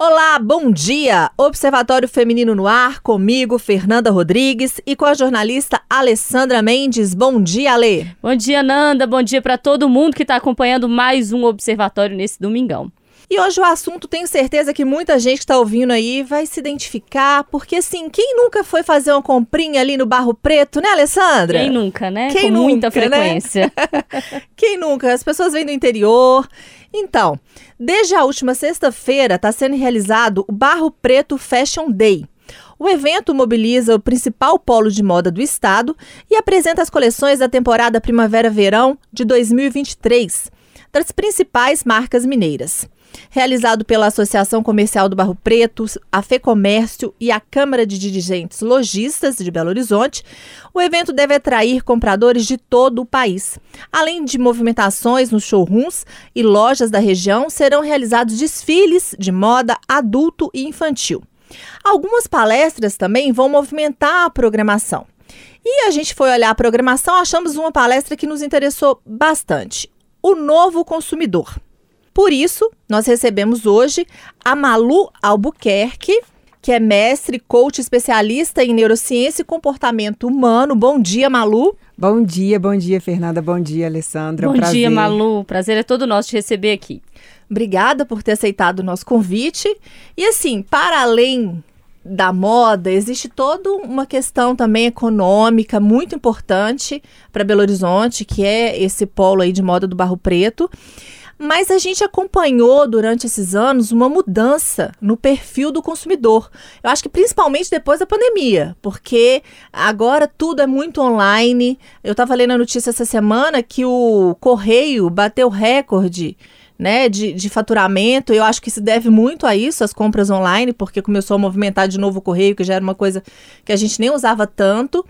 Olá, bom dia! Observatório Feminino no Ar, comigo, Fernanda Rodrigues, e com a jornalista Alessandra Mendes. Bom dia, Alê! Bom dia, Nanda. Bom dia para todo mundo que está acompanhando mais um Observatório nesse domingão. E hoje o assunto, tenho certeza que muita gente que está ouvindo aí vai se identificar, porque assim, quem nunca foi fazer uma comprinha ali no Barro Preto, né, Alessandra? Quem nunca, né? Quem Com nunca, muita né? frequência. Quem nunca? As pessoas vêm do interior. Então, desde a última sexta-feira está sendo realizado o Barro Preto Fashion Day. O evento mobiliza o principal polo de moda do estado e apresenta as coleções da temporada Primavera-Verão de 2023 das principais marcas mineiras. Realizado pela Associação Comercial do Barro Preto, a FEComércio e a Câmara de Dirigentes Logistas de Belo Horizonte, o evento deve atrair compradores de todo o país. Além de movimentações nos showrooms e lojas da região, serão realizados desfiles de moda adulto e infantil. Algumas palestras também vão movimentar a programação. E a gente foi olhar a programação, achamos uma palestra que nos interessou bastante: o novo consumidor. Por isso, nós recebemos hoje a Malu Albuquerque, que é mestre, coach especialista em neurociência e comportamento humano. Bom dia, Malu. Bom dia, bom dia, Fernanda. Bom dia, Alessandra. Bom um prazer. dia, Malu. Prazer é todo nosso te receber aqui. Obrigada por ter aceitado o nosso convite. E assim, para além da moda, existe toda uma questão também econômica muito importante para Belo Horizonte, que é esse polo aí de moda do Barro Preto. Mas a gente acompanhou durante esses anos uma mudança no perfil do consumidor. Eu acho que principalmente depois da pandemia, porque agora tudo é muito online. Eu estava lendo a notícia essa semana que o Correio bateu recorde né, de, de faturamento. Eu acho que se deve muito a isso, as compras online, porque começou a movimentar de novo o correio, que já era uma coisa que a gente nem usava tanto.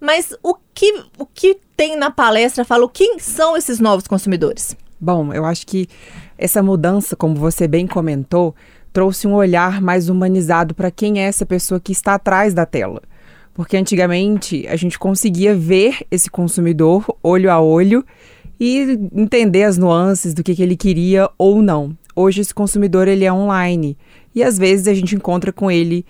Mas o que, o que tem na palestra fala quem são esses novos consumidores? Bom, eu acho que essa mudança, como você bem comentou, trouxe um olhar mais humanizado para quem é essa pessoa que está atrás da tela. Porque antigamente a gente conseguia ver esse consumidor olho a olho e entender as nuances do que, que ele queria ou não. Hoje esse consumidor ele é online e às vezes a gente encontra com ele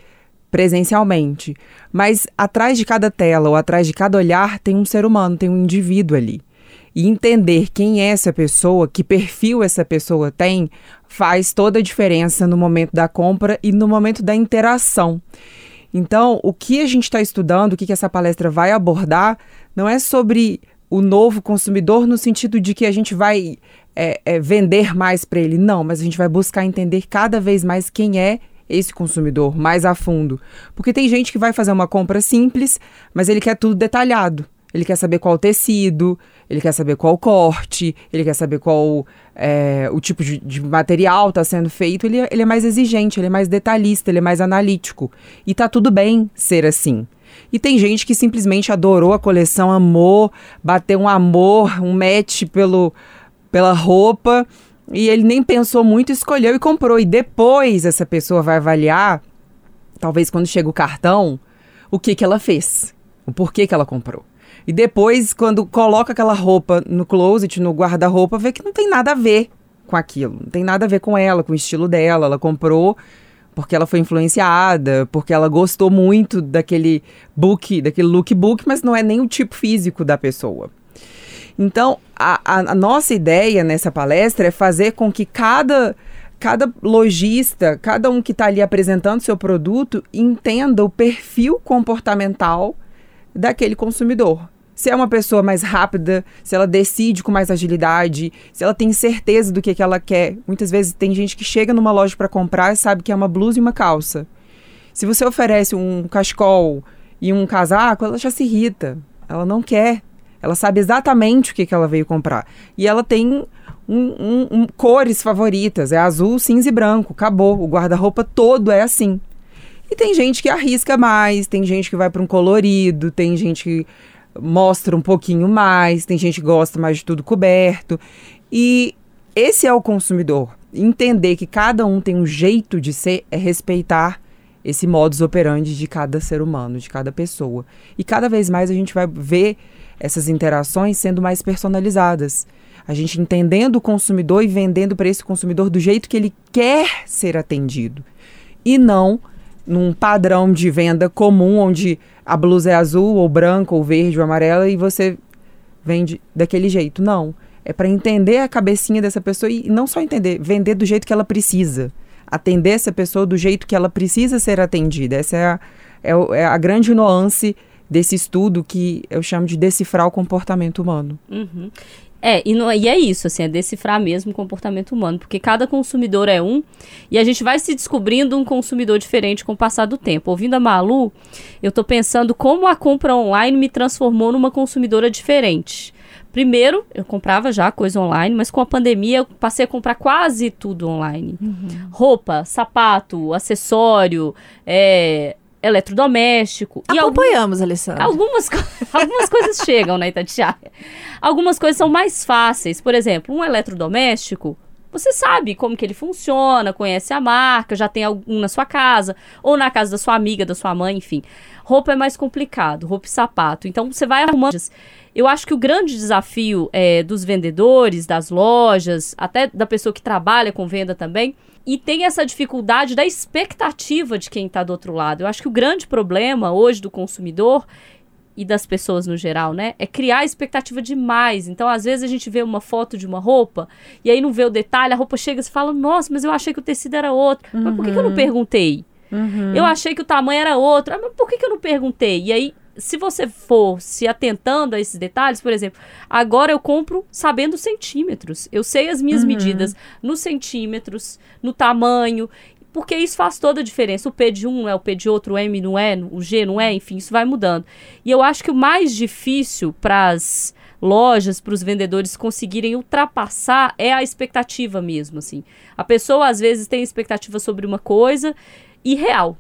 presencialmente. Mas atrás de cada tela ou atrás de cada olhar tem um ser humano, tem um indivíduo ali. E entender quem é essa pessoa, que perfil essa pessoa tem, faz toda a diferença no momento da compra e no momento da interação. Então, o que a gente está estudando, o que, que essa palestra vai abordar, não é sobre o novo consumidor no sentido de que a gente vai é, é, vender mais para ele. Não, mas a gente vai buscar entender cada vez mais quem é esse consumidor mais a fundo. Porque tem gente que vai fazer uma compra simples, mas ele quer tudo detalhado. Ele quer saber qual tecido, ele quer saber qual corte, ele quer saber qual é, o tipo de, de material está sendo feito. Ele, ele é mais exigente, ele é mais detalhista, ele é mais analítico. E tá tudo bem ser assim. E tem gente que simplesmente adorou a coleção, amou, bateu um amor, um match pelo, pela roupa, e ele nem pensou muito, escolheu e comprou. E depois essa pessoa vai avaliar, talvez quando chega o cartão, o que, que ela fez, o porquê que ela comprou. E depois, quando coloca aquela roupa no closet, no guarda-roupa, vê que não tem nada a ver com aquilo. Não tem nada a ver com ela, com o estilo dela. Ela comprou porque ela foi influenciada, porque ela gostou muito daquele book, daquele lookbook, mas não é nem o tipo físico da pessoa. Então, a, a, a nossa ideia nessa palestra é fazer com que cada cada lojista, cada um que está ali apresentando seu produto, entenda o perfil comportamental daquele consumidor. Se é uma pessoa mais rápida, se ela decide com mais agilidade, se ela tem certeza do que, que ela quer. Muitas vezes tem gente que chega numa loja para comprar e sabe que é uma blusa e uma calça. Se você oferece um cachecol e um casaco, ela já se irrita. Ela não quer. Ela sabe exatamente o que, que ela veio comprar. E ela tem um, um, um, cores favoritas. É azul, cinza e branco. Acabou. O guarda-roupa todo é assim. E tem gente que arrisca mais, tem gente que vai para um colorido, tem gente que mostra um pouquinho mais, tem gente que gosta mais de tudo coberto. E esse é o consumidor. Entender que cada um tem um jeito de ser é respeitar esse modus operandi de cada ser humano, de cada pessoa. E cada vez mais a gente vai ver essas interações sendo mais personalizadas. A gente entendendo o consumidor e vendendo para esse consumidor do jeito que ele quer ser atendido. E não num padrão de venda comum, onde a blusa é azul, ou branca, ou verde, ou amarela, e você vende daquele jeito. Não. É para entender a cabecinha dessa pessoa e não só entender, vender do jeito que ela precisa. Atender essa pessoa do jeito que ela precisa ser atendida. Essa é a, é, é a grande nuance desse estudo que eu chamo de decifrar o comportamento humano. Uhum. É, e, não, e é isso, assim, é decifrar mesmo o comportamento humano, porque cada consumidor é um, e a gente vai se descobrindo um consumidor diferente com o passar do tempo. Ouvindo a Malu, eu tô pensando como a compra online me transformou numa consumidora diferente. Primeiro, eu comprava já coisa online, mas com a pandemia eu passei a comprar quase tudo online. Uhum. Roupa, sapato, acessório, é, eletrodoméstico. Acompanhamos, Alessandra. Algumas, algumas coisas chegam na Itatiaia. Algumas coisas são mais fáceis. Por exemplo, um eletrodoméstico, você sabe como que ele funciona, conhece a marca, já tem algum na sua casa, ou na casa da sua amiga, da sua mãe, enfim. Roupa é mais complicado, roupa e sapato. Então você vai arrumando. Eu acho que o grande desafio é, dos vendedores, das lojas, até da pessoa que trabalha com venda também, e tem essa dificuldade da expectativa de quem está do outro lado. Eu acho que o grande problema hoje do consumidor e das pessoas no geral, né? É criar expectativa demais. Então, às vezes, a gente vê uma foto de uma roupa e aí não vê o detalhe, a roupa chega e você fala, nossa, mas eu achei que o tecido era outro. Uhum. Mas por que, que, eu não uhum. perguntei? Uhum. Eu achei que o tamanho era outro. Ah, mas por que, que eu não perguntei? E aí se você for se atentando a esses detalhes, por exemplo, agora eu compro sabendo centímetros. Eu sei as minhas uhum. medidas nos centímetros, no tamanho, porque isso faz toda a diferença. O P de um não é o P de outro, o M não é, o G não é, enfim, isso vai mudando. E eu acho que o mais difícil para as lojas, para os vendedores conseguirem ultrapassar é a expectativa mesmo, assim. A pessoa às vezes tem expectativa sobre uma coisa irreal.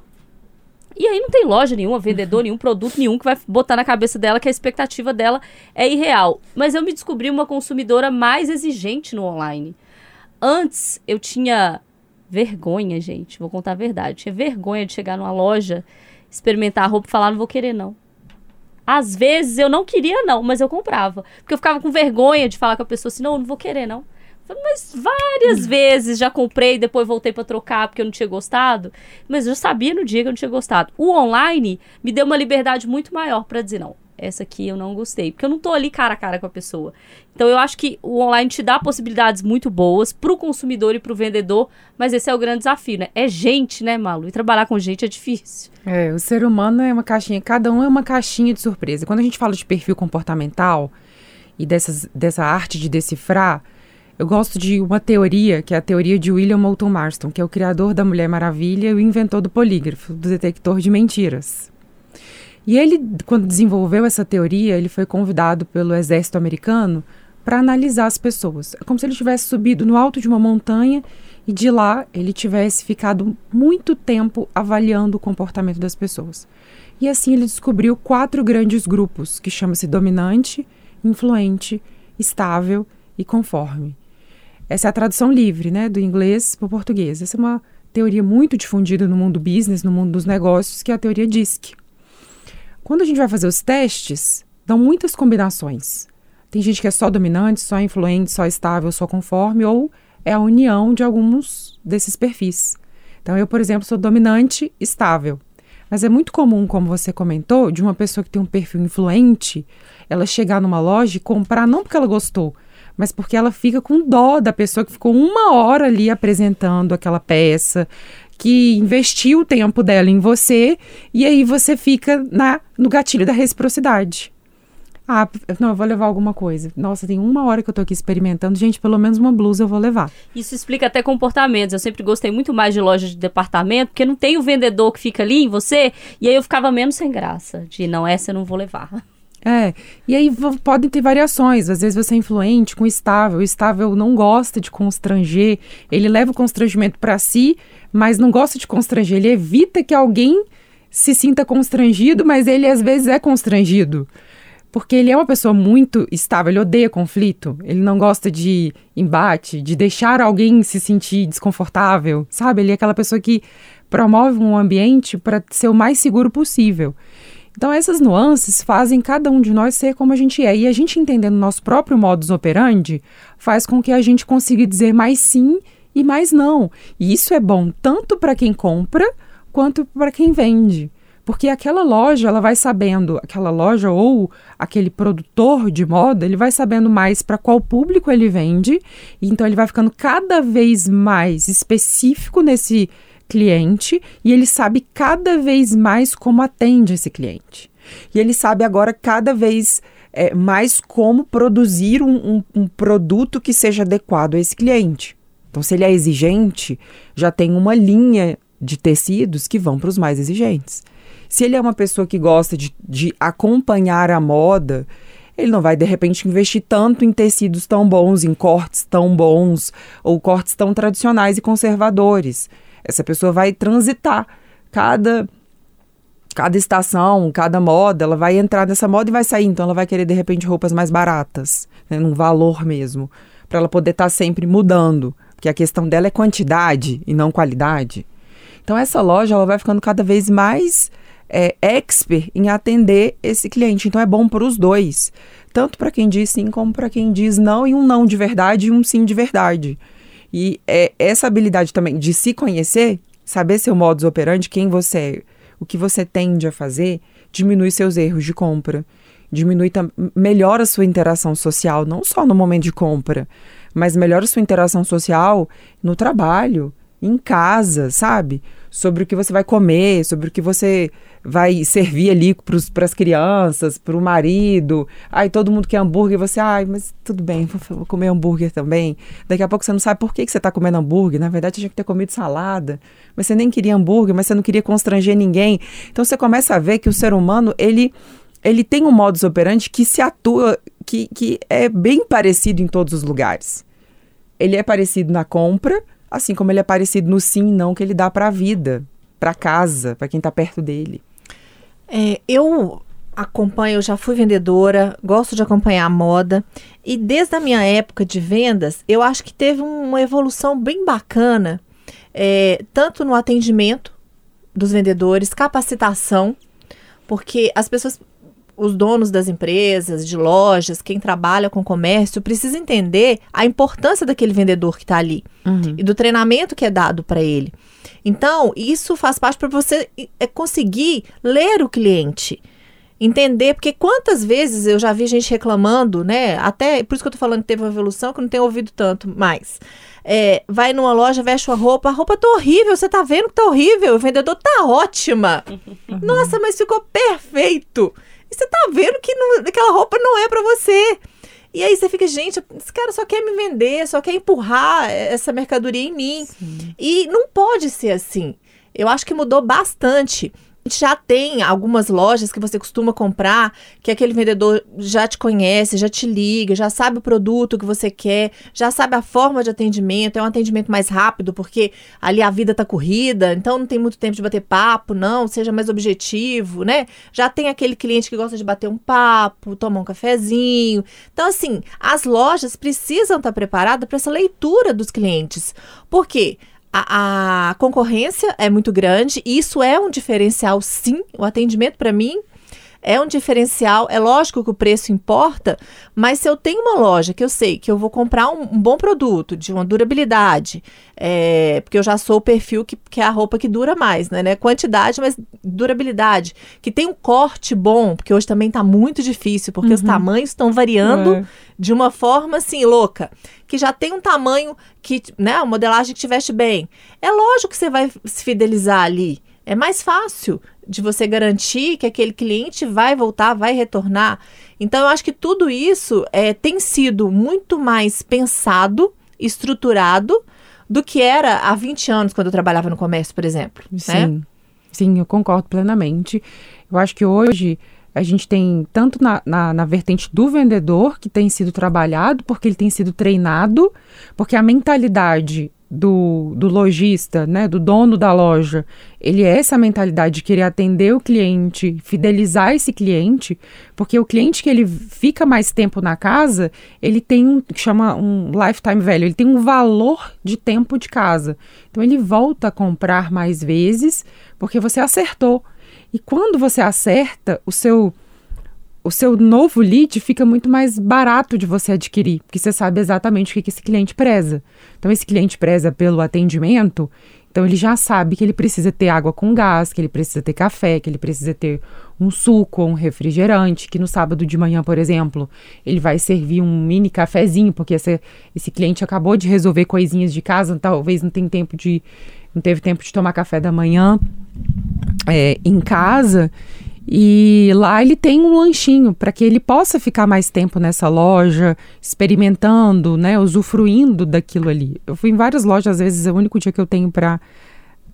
E aí não tem loja nenhuma, vendedor nenhum, produto nenhum que vai botar na cabeça dela que a expectativa dela é irreal. Mas eu me descobri uma consumidora mais exigente no online. Antes eu tinha vergonha, gente, vou contar a verdade. Tinha vergonha de chegar numa loja, experimentar a roupa e falar, não vou querer não. Às vezes eu não queria não, mas eu comprava. Porque eu ficava com vergonha de falar com a pessoa assim, não, não vou querer não. Mas várias vezes já comprei, depois voltei para trocar porque eu não tinha gostado. Mas eu sabia no dia que eu não tinha gostado. O online me deu uma liberdade muito maior para dizer não. Essa aqui eu não gostei, porque eu não tô ali cara a cara com a pessoa. Então eu acho que o online te dá possibilidades muito boas pro consumidor e pro vendedor, mas esse é o grande desafio, né? É gente, né, Malu? E trabalhar com gente é difícil. É, o ser humano é uma caixinha, cada um é uma caixinha de surpresa. Quando a gente fala de perfil comportamental e dessas, dessa arte de decifrar, eu gosto de uma teoria, que é a teoria de William Moulton Marston, que é o criador da Mulher Maravilha e o inventor do polígrafo, do detector de mentiras. E ele, quando desenvolveu essa teoria, ele foi convidado pelo exército americano para analisar as pessoas. É como se ele tivesse subido no alto de uma montanha e de lá ele tivesse ficado muito tempo avaliando o comportamento das pessoas. E assim ele descobriu quatro grandes grupos, que chama-se dominante, influente, estável e conforme. Essa é a tradução livre, né, do inglês para o português. Essa é uma teoria muito difundida no mundo business, no mundo dos negócios, que é a teoria DISC. Quando a gente vai fazer os testes, dão muitas combinações. Tem gente que é só dominante, só influente, só estável, só conforme, ou é a união de alguns desses perfis. Então, eu, por exemplo, sou dominante estável. Mas é muito comum, como você comentou, de uma pessoa que tem um perfil influente, ela chegar numa loja e comprar não porque ela gostou, mas porque ela fica com dó da pessoa que ficou uma hora ali apresentando aquela peça, que investiu o tempo dela em você, e aí você fica na, no gatilho da reciprocidade. Ah, não, eu vou levar alguma coisa. Nossa, tem uma hora que eu tô aqui experimentando. Gente, pelo menos uma blusa eu vou levar. Isso explica até comportamentos. Eu sempre gostei muito mais de loja de departamento, porque não tem o vendedor que fica ali em você, e aí eu ficava menos sem graça. De não, essa eu não vou levar. É, e aí podem ter variações. Às vezes você é influente com o estável. O estável não gosta de constranger, ele leva o constrangimento para si, mas não gosta de constranger. Ele evita que alguém se sinta constrangido, mas ele às vezes é constrangido. Porque ele é uma pessoa muito estável, ele odeia conflito, ele não gosta de embate, de deixar alguém se sentir desconfortável, sabe? Ele é aquela pessoa que promove um ambiente para ser o mais seguro possível. Então, essas nuances fazem cada um de nós ser como a gente é. E a gente entendendo nosso próprio modus operandi faz com que a gente consiga dizer mais sim e mais não. E isso é bom tanto para quem compra quanto para quem vende. Porque aquela loja, ela vai sabendo, aquela loja ou aquele produtor de moda, ele vai sabendo mais para qual público ele vende, então ele vai ficando cada vez mais específico nesse cliente e ele sabe cada vez mais como atende esse cliente. E ele sabe agora cada vez é, mais como produzir um, um, um produto que seja adequado a esse cliente. Então, se ele é exigente, já tem uma linha de tecidos que vão para os mais exigentes. Se ele é uma pessoa que gosta de, de acompanhar a moda, ele não vai de repente investir tanto em tecidos tão bons, em cortes tão bons ou cortes tão tradicionais e conservadores. Essa pessoa vai transitar cada cada estação, cada moda, ela vai entrar nessa moda e vai sair, então ela vai querer de repente roupas mais baratas, né, num valor mesmo, para ela poder estar tá sempre mudando, porque a questão dela é quantidade e não qualidade. Então essa loja ela vai ficando cada vez mais é, expert em atender esse cliente. Então é bom para os dois, tanto para quem diz sim como para quem diz não e um não de verdade e um sim de verdade. E é, essa habilidade também de se conhecer, saber seu modus operandi, quem você é, o que você tende a fazer, diminui seus erros de compra. Diminui, melhora a sua interação social, não só no momento de compra, mas melhora a sua interação social no trabalho, em casa, sabe? Sobre o que você vai comer, sobre o que você vai servir ali para as crianças, para o marido. Ai, todo mundo quer hambúrguer, você, ai, mas tudo bem, vou comer hambúrguer também. Daqui a pouco você não sabe por que, que você está comendo hambúrguer. Na verdade, tinha que ter comido salada. Mas você nem queria hambúrguer, mas você não queria constranger ninguém. Então você começa a ver que o ser humano, ele, ele tem um modus operandi que se atua, que, que é bem parecido em todos os lugares. Ele é parecido na compra, assim como ele é parecido no sim e não que ele dá para a vida, para casa, para quem está perto dele. É, eu acompanho, eu já fui vendedora, gosto de acompanhar a moda e desde a minha época de vendas, eu acho que teve uma evolução bem bacana, é, tanto no atendimento dos vendedores, capacitação, porque as pessoas, os donos das empresas, de lojas, quem trabalha com comércio, precisa entender a importância daquele vendedor que está ali uhum. e do treinamento que é dado para ele. Então, isso faz parte para você é, conseguir ler o cliente. Entender, porque quantas vezes eu já vi gente reclamando, né? Até por isso que eu tô falando que teve uma evolução que eu não tenho ouvido tanto mais. É, vai numa loja, veste uma roupa, a roupa tá horrível, você tá vendo que tá horrível, o vendedor tá ótima. Uhum. Nossa, mas ficou perfeito. E você tá vendo que não, aquela roupa não é para você. E aí você fica, gente, esse cara só quer me vender, só quer empurrar essa mercadoria em mim. Sim. E não pode ser assim. Eu acho que mudou bastante já tem algumas lojas que você costuma comprar, que aquele vendedor já te conhece, já te liga, já sabe o produto que você quer, já sabe a forma de atendimento, é um atendimento mais rápido, porque ali a vida tá corrida, então não tem muito tempo de bater papo, não, seja mais objetivo, né? Já tem aquele cliente que gosta de bater um papo, tomar um cafezinho. Então, assim, as lojas precisam estar preparadas para essa leitura dos clientes. Por quê? A, a concorrência é muito grande, e isso é um diferencial, sim. O atendimento, para mim, é um diferencial. É lógico que o preço importa, mas se eu tenho uma loja que eu sei que eu vou comprar um, um bom produto, de uma durabilidade, é, porque eu já sou o perfil que, que é a roupa que dura mais, né? né? Quantidade, mas durabilidade. Que tem um corte bom, porque hoje também está muito difícil, porque uhum. os tamanhos estão variando é. de uma forma assim, louca. Que já tem um tamanho que, né? A modelagem que te veste bem. É lógico que você vai se fidelizar ali. É mais fácil de você garantir que aquele cliente vai voltar, vai retornar. Então, eu acho que tudo isso é, tem sido muito mais pensado, estruturado, do que era há 20 anos, quando eu trabalhava no comércio, por exemplo. Né? Sim, né? sim, eu concordo plenamente. Eu acho que hoje a gente tem tanto na, na, na, vertente do vendedor, que tem sido trabalhado, porque ele tem sido treinado, porque a mentalidade do, do lojista, né, do dono da loja, ele é essa mentalidade de querer atender o cliente, fidelizar esse cliente, porque o cliente que ele fica mais tempo na casa, ele tem um que chama um lifetime value, ele tem um valor de tempo de casa. Então ele volta a comprar mais vezes porque você acertou. E quando você acerta, o seu o seu novo lead fica muito mais barato de você adquirir, porque você sabe exatamente o que, esse cliente preza. Então, esse cliente preza pelo atendimento, então ele já sabe que ele precisa ter água com gás, que ele precisa ter café, que ele precisa ter um suco um refrigerante, que no sábado de manhã, por exemplo, ele vai servir um mini cafezinho, porque esse, esse cliente acabou de resolver coisinhas de casa, talvez não tem tempo de não teve tempo de tomar café da manhã é, em casa. E lá ele tem um lanchinho para que ele possa ficar mais tempo nessa loja, experimentando, né, usufruindo daquilo ali. Eu fui em várias lojas, às vezes é o único dia que eu tenho para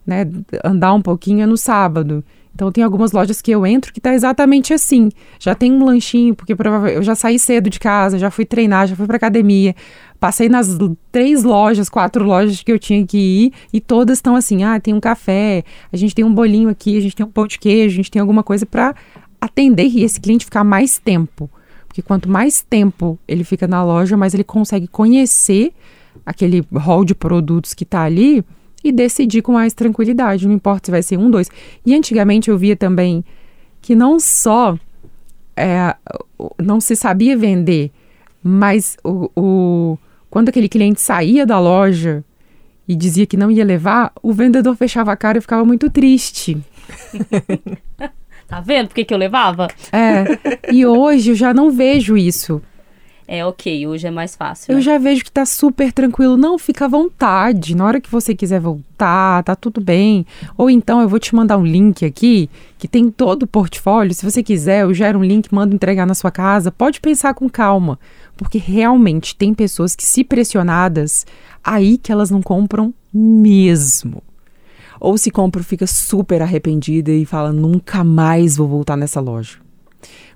né, andar um pouquinho é no sábado. Então tem algumas lojas que eu entro que tá exatamente assim. Já tem um lanchinho, porque eu já saí cedo de casa, já fui treinar, já fui para academia. Passei nas três lojas, quatro lojas que eu tinha que ir e todas estão assim: ah, tem um café, a gente tem um bolinho aqui, a gente tem um pão de queijo, a gente tem alguma coisa para atender e esse cliente ficar mais tempo. Porque quanto mais tempo ele fica na loja, mais ele consegue conhecer aquele hall de produtos que está ali e decidir com mais tranquilidade. Não importa se vai ser um, dois. E antigamente eu via também que não só é, não se sabia vender, mas o, o, quando aquele cliente saía da loja e dizia que não ia levar, o vendedor fechava a cara e ficava muito triste. tá vendo por que, que eu levava? É. E hoje eu já não vejo isso. É ok, hoje é mais fácil. Eu né? já vejo que tá super tranquilo. Não, fica à vontade. Na hora que você quiser voltar, tá tudo bem. Ou então eu vou te mandar um link aqui que tem todo o portfólio. Se você quiser, eu gero um link, mando entregar na sua casa. Pode pensar com calma. Porque realmente tem pessoas que, se pressionadas, aí que elas não compram mesmo. Ou se compram, fica super arrependida e fala: nunca mais vou voltar nessa loja.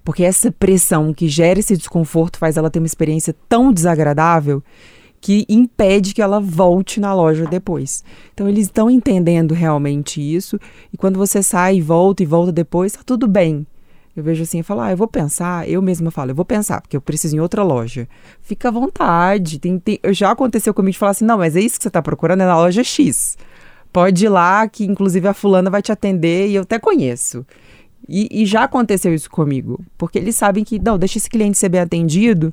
Porque essa pressão que gera esse desconforto faz ela ter uma experiência tão desagradável que impede que ela volte na loja depois. Então eles estão entendendo realmente isso e quando você sai e volta e volta depois, tá tudo bem. Eu vejo assim e falo, ah, eu vou pensar, eu mesma falo, eu vou pensar, porque eu preciso em outra loja. Fica à vontade. Tem, tem, já aconteceu comigo de falar assim, não, mas é isso que você está procurando, é na loja X. Pode ir lá, que inclusive a fulana vai te atender e eu até conheço. E, e, já aconteceu isso comigo, porque eles sabem que, não, deixa esse cliente ser bem atendido,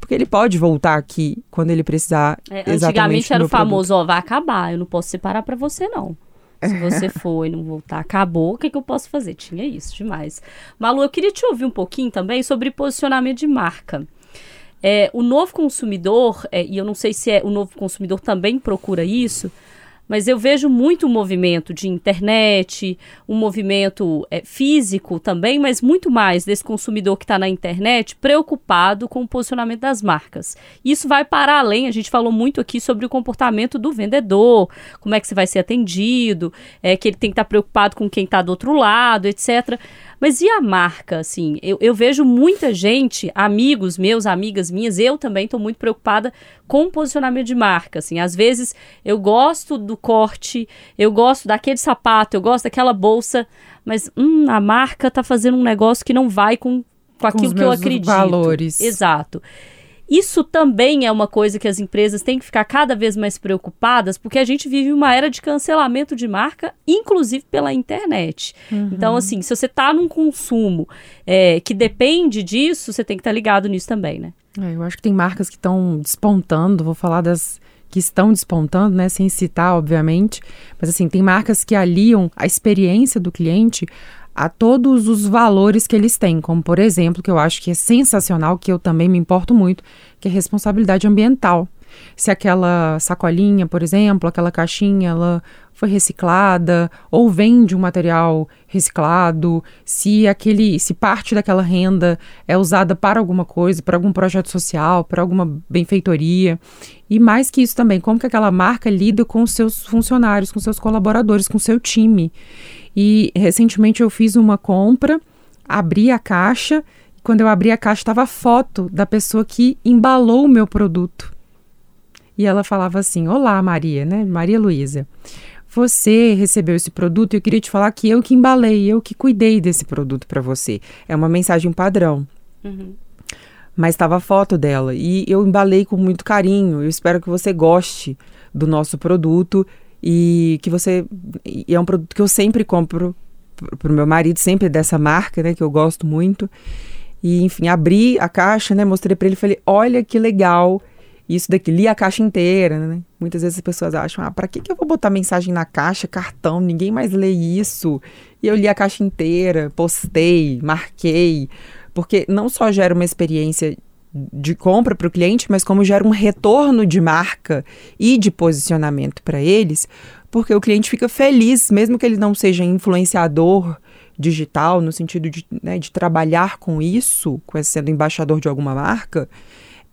porque ele pode voltar aqui quando ele precisar. É, antigamente era o famoso, ó, vai acabar, eu não posso separar para você, não. Se você for e não voltar, acabou, o que, que eu posso fazer? Tinha isso demais. Malu, eu queria te ouvir um pouquinho também sobre posicionamento de marca. É, o novo consumidor, é, e eu não sei se é o novo consumidor também procura isso, mas eu vejo muito movimento de internet, um movimento é, físico também, mas muito mais desse consumidor que está na internet preocupado com o posicionamento das marcas. Isso vai para além, a gente falou muito aqui sobre o comportamento do vendedor, como é que você vai ser atendido, é, que ele tem que estar tá preocupado com quem está do outro lado, etc. Mas e a marca, assim? Eu, eu vejo muita gente, amigos meus, amigas minhas, eu também estou muito preocupada com posicionamento de marca, assim. Às vezes eu gosto do corte, eu gosto daquele sapato, eu gosto daquela bolsa, mas hum, a marca está fazendo um negócio que não vai com, com aquilo que eu acredito. valores. Exato. Isso também é uma coisa que as empresas têm que ficar cada vez mais preocupadas, porque a gente vive uma era de cancelamento de marca, inclusive pela internet. Uhum. Então, assim, se você está num consumo é, que depende disso, você tem que estar tá ligado nisso também, né? É, eu acho que tem marcas que estão despontando, vou falar das que estão despontando, né, sem citar, obviamente, mas assim, tem marcas que aliam a experiência do cliente a todos os valores que eles têm, como por exemplo, que eu acho que é sensacional, que eu também me importo muito, que é responsabilidade ambiental. Se aquela sacolinha, por exemplo, aquela caixinha, ela foi reciclada ou vem de um material reciclado, se aquele, se parte daquela renda é usada para alguma coisa, para algum projeto social, para alguma benfeitoria. E mais que isso também, como que aquela marca lida com seus funcionários, com seus colaboradores, com seu time. E recentemente eu fiz uma compra, abri a caixa, quando eu abri a caixa estava a foto da pessoa que embalou o meu produto. E ela falava assim: Olá, Maria, né? Maria Luísa. Você recebeu esse produto e eu queria te falar que eu que embalei, eu que cuidei desse produto para você. É uma mensagem padrão. Uhum. Mas estava a foto dela e eu embalei com muito carinho. Eu espero que você goste do nosso produto e que você. E é um produto que eu sempre compro pro meu marido sempre dessa marca, né, que eu gosto muito. E, enfim, abri a caixa, né, mostrei para ele e falei: "Olha que legal isso daqui, li a caixa inteira, né? Muitas vezes as pessoas acham: "Ah, para que que eu vou botar mensagem na caixa, cartão? Ninguém mais lê isso". E eu li a caixa inteira, postei, marquei, porque não só gera uma experiência de compra para o cliente, mas como gera um retorno de marca e de posicionamento para eles, porque o cliente fica feliz, mesmo que ele não seja influenciador digital, no sentido de, né, de trabalhar com isso, com sendo embaixador de alguma marca,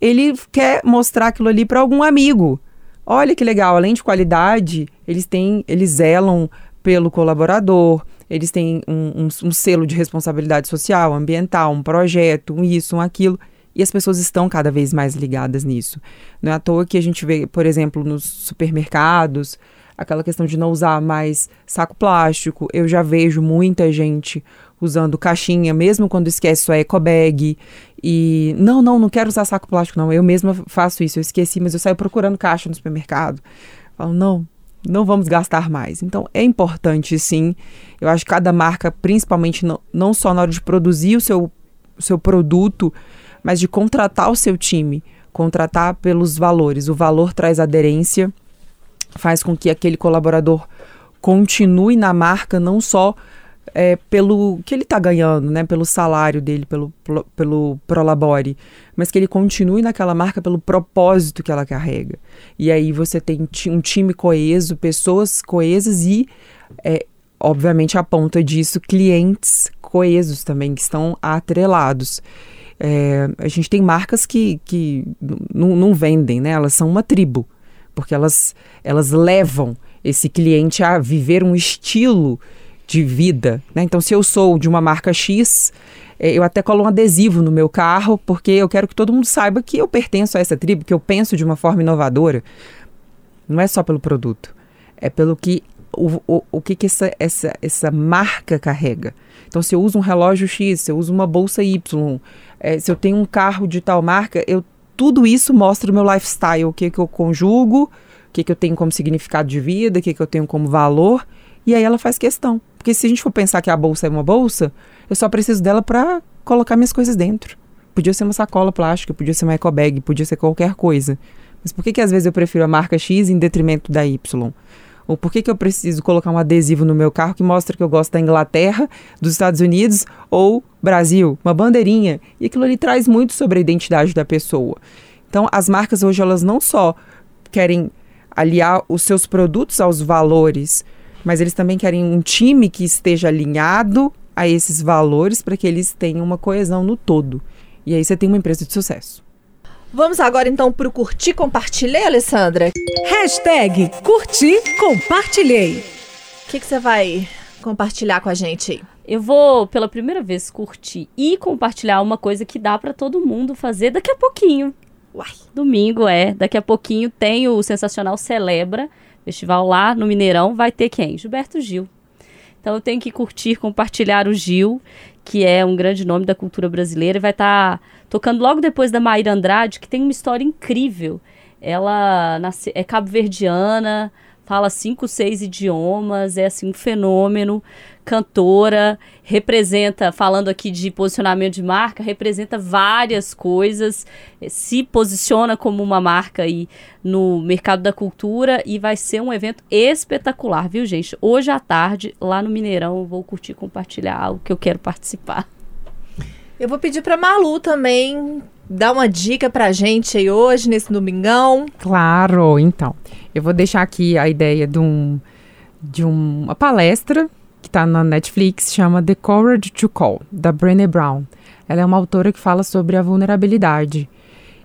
ele quer mostrar aquilo ali para algum amigo. Olha que legal, além de qualidade, eles têm, eles zelam pelo colaborador, eles têm um, um, um selo de responsabilidade social, ambiental, um projeto, um isso, um aquilo. E as pessoas estão cada vez mais ligadas nisso. Não é à toa que a gente vê, por exemplo, nos supermercados, aquela questão de não usar mais saco plástico. Eu já vejo muita gente usando caixinha, mesmo quando esquece sua eco bag. E não, não, não quero usar saco plástico, não. Eu mesma faço isso. Eu esqueci, mas eu saio procurando caixa no supermercado. Falo, não, não vamos gastar mais. Então é importante, sim. Eu acho que cada marca, principalmente não, não só na hora de produzir o seu, o seu produto, mas de contratar o seu time, contratar pelos valores. O valor traz aderência, faz com que aquele colaborador continue na marca não só é, pelo que ele está ganhando, né, pelo salário dele, pelo, pelo Prolabore, mas que ele continue naquela marca pelo propósito que ela carrega. E aí você tem um time coeso, pessoas coesas e, é, obviamente, a ponta disso, clientes coesos também, que estão atrelados. É, a gente tem marcas que, que não vendem, né? Elas são uma tribo, porque elas, elas levam esse cliente a viver um estilo de vida, né? Então, se eu sou de uma marca X, é, eu até colo um adesivo no meu carro, porque eu quero que todo mundo saiba que eu pertenço a essa tribo, que eu penso de uma forma inovadora. Não é só pelo produto, é pelo que o, o, o que, que essa, essa, essa marca carrega. Então, se eu uso um relógio X, se eu uso uma bolsa Y, é, se eu tenho um carro de tal marca, eu tudo isso mostra o meu lifestyle, o que, que eu conjugo, o que, que eu tenho como significado de vida, o que, que eu tenho como valor. E aí ela faz questão. Porque se a gente for pensar que a bolsa é uma bolsa, eu só preciso dela para colocar minhas coisas dentro. Podia ser uma sacola plástica, podia ser uma eco bag, podia ser qualquer coisa. Mas por que, que às vezes eu prefiro a marca X em detrimento da Y? Ou por que, que eu preciso colocar um adesivo no meu carro que mostra que eu gosto da Inglaterra, dos Estados Unidos ou Brasil? Uma bandeirinha. E aquilo ali traz muito sobre a identidade da pessoa. Então, as marcas hoje, elas não só querem aliar os seus produtos aos valores, mas eles também querem um time que esteja alinhado a esses valores para que eles tenham uma coesão no todo. E aí você tem uma empresa de sucesso. Vamos agora então para o curtir compartilhei, Alessandra? Hashtag curti compartilhei. O que, que você vai compartilhar com a gente aí? Eu vou, pela primeira vez, curtir e compartilhar uma coisa que dá para todo mundo fazer daqui a pouquinho. Uai, domingo é. Daqui a pouquinho tem o Sensacional Celebra, festival lá no Mineirão. Vai ter quem? Gilberto Gil. Então eu tenho que curtir, compartilhar o Gil, que é um grande nome da cultura brasileira, e vai estar tá tocando logo depois da Maíra Andrade, que tem uma história incrível. Ela nasce, é cabo-verdiana, fala cinco, seis idiomas, é assim um fenômeno, cantora, representa, falando aqui de posicionamento de marca, representa várias coisas, eh, se posiciona como uma marca aí no mercado da cultura e vai ser um evento espetacular, viu, gente? Hoje à tarde, lá no Mineirão, eu vou curtir compartilhar algo que eu quero participar. Eu vou pedir para Malu também dar uma dica pra gente aí hoje, nesse domingão. Claro, então. Eu vou deixar aqui a ideia de, um, de uma palestra que está na Netflix, chama The Courage to Call, da Brené Brown. Ela é uma autora que fala sobre a vulnerabilidade.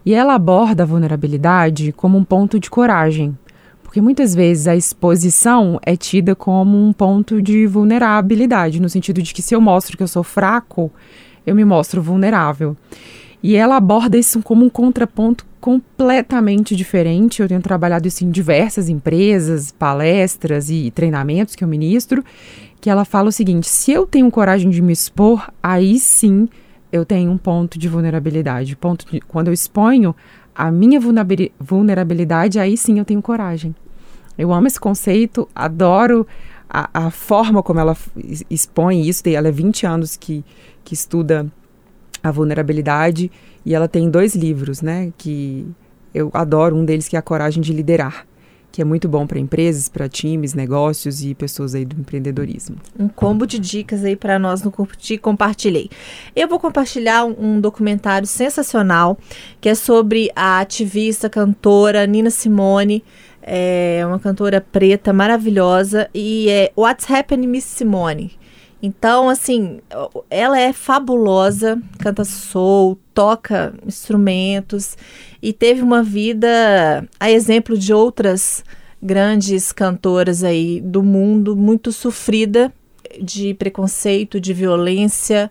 E ela aborda a vulnerabilidade como um ponto de coragem. Porque muitas vezes a exposição é tida como um ponto de vulnerabilidade, no sentido de que se eu mostro que eu sou fraco, eu me mostro vulnerável. E ela aborda isso como um contraponto completamente diferente. Eu tenho trabalhado isso em diversas empresas, palestras e treinamentos que eu ministro, que ela fala o seguinte: se eu tenho coragem de me expor, aí sim eu tenho um ponto de vulnerabilidade. Ponto de, quando eu exponho a minha vulnerabilidade, aí sim eu tenho coragem. Eu amo esse conceito, adoro a, a forma como ela expõe isso, ela é 20 anos que, que estuda a vulnerabilidade e ela tem dois livros, né, que eu adoro, um deles que é A Coragem de Liderar, que é muito bom para empresas, para times, negócios e pessoas aí do empreendedorismo. Um combo de dicas aí para nós no Curti Compartilhei. Eu vou compartilhar um, um documentário sensacional que é sobre a ativista, cantora Nina Simone. É uma cantora preta maravilhosa e é What's Happening Miss Simone. Então, assim, ela é fabulosa, canta soul, toca instrumentos e teve uma vida a exemplo de outras grandes cantoras aí do mundo, muito sofrida de preconceito, de violência.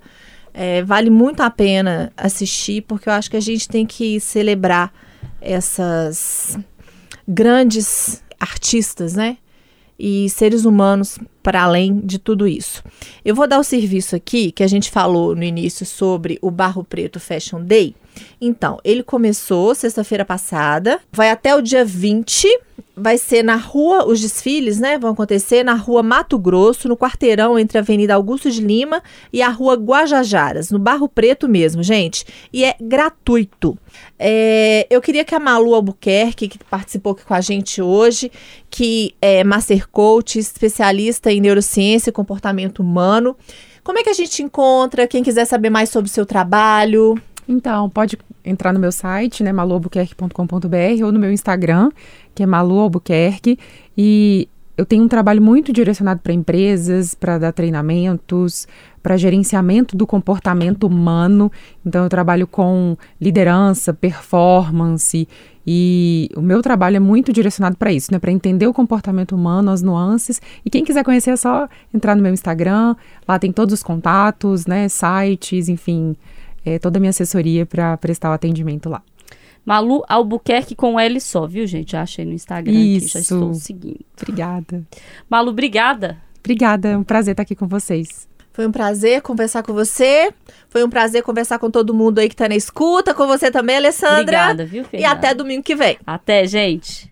É, vale muito a pena assistir, porque eu acho que a gente tem que celebrar essas grandes artistas, né? E seres humanos para além de tudo isso. Eu vou dar o serviço aqui que a gente falou no início sobre o Barro Preto Fashion Day. Então, ele começou sexta-feira passada, vai até o dia 20. Vai ser na rua, os desfiles, né? Vão acontecer na rua Mato Grosso, no quarteirão entre a Avenida Augusto de Lima e a rua Guajajaras, no Barro Preto mesmo, gente. E é gratuito. É, eu queria que a Malu Albuquerque, que participou aqui com a gente hoje, que é Master Coach, especialista em neurociência e comportamento humano. Como é que a gente encontra? Quem quiser saber mais sobre o seu trabalho? Então, pode entrar no meu site, né, ou no meu Instagram, que é Malu Albuquerque, e eu tenho um trabalho muito direcionado para empresas, para dar treinamentos, para gerenciamento do comportamento humano. Então, eu trabalho com liderança, performance, e o meu trabalho é muito direcionado para isso, né? Para entender o comportamento humano, as nuances. E quem quiser conhecer é só entrar no meu Instagram. Lá tem todos os contatos, né? Sites, enfim, é, toda a minha assessoria para prestar o atendimento lá. Malu Albuquerque com L só, viu, gente? Já achei no Instagram aqui, já Isso. estou seguindo. Obrigada. Malu, obrigada. Obrigada, é um prazer estar aqui com vocês. Foi um prazer conversar com você. Foi um prazer conversar com todo mundo aí que tá na escuta, com você também, Alessandra. Obrigada, viu, E Fernanda? até domingo que vem. Até, gente.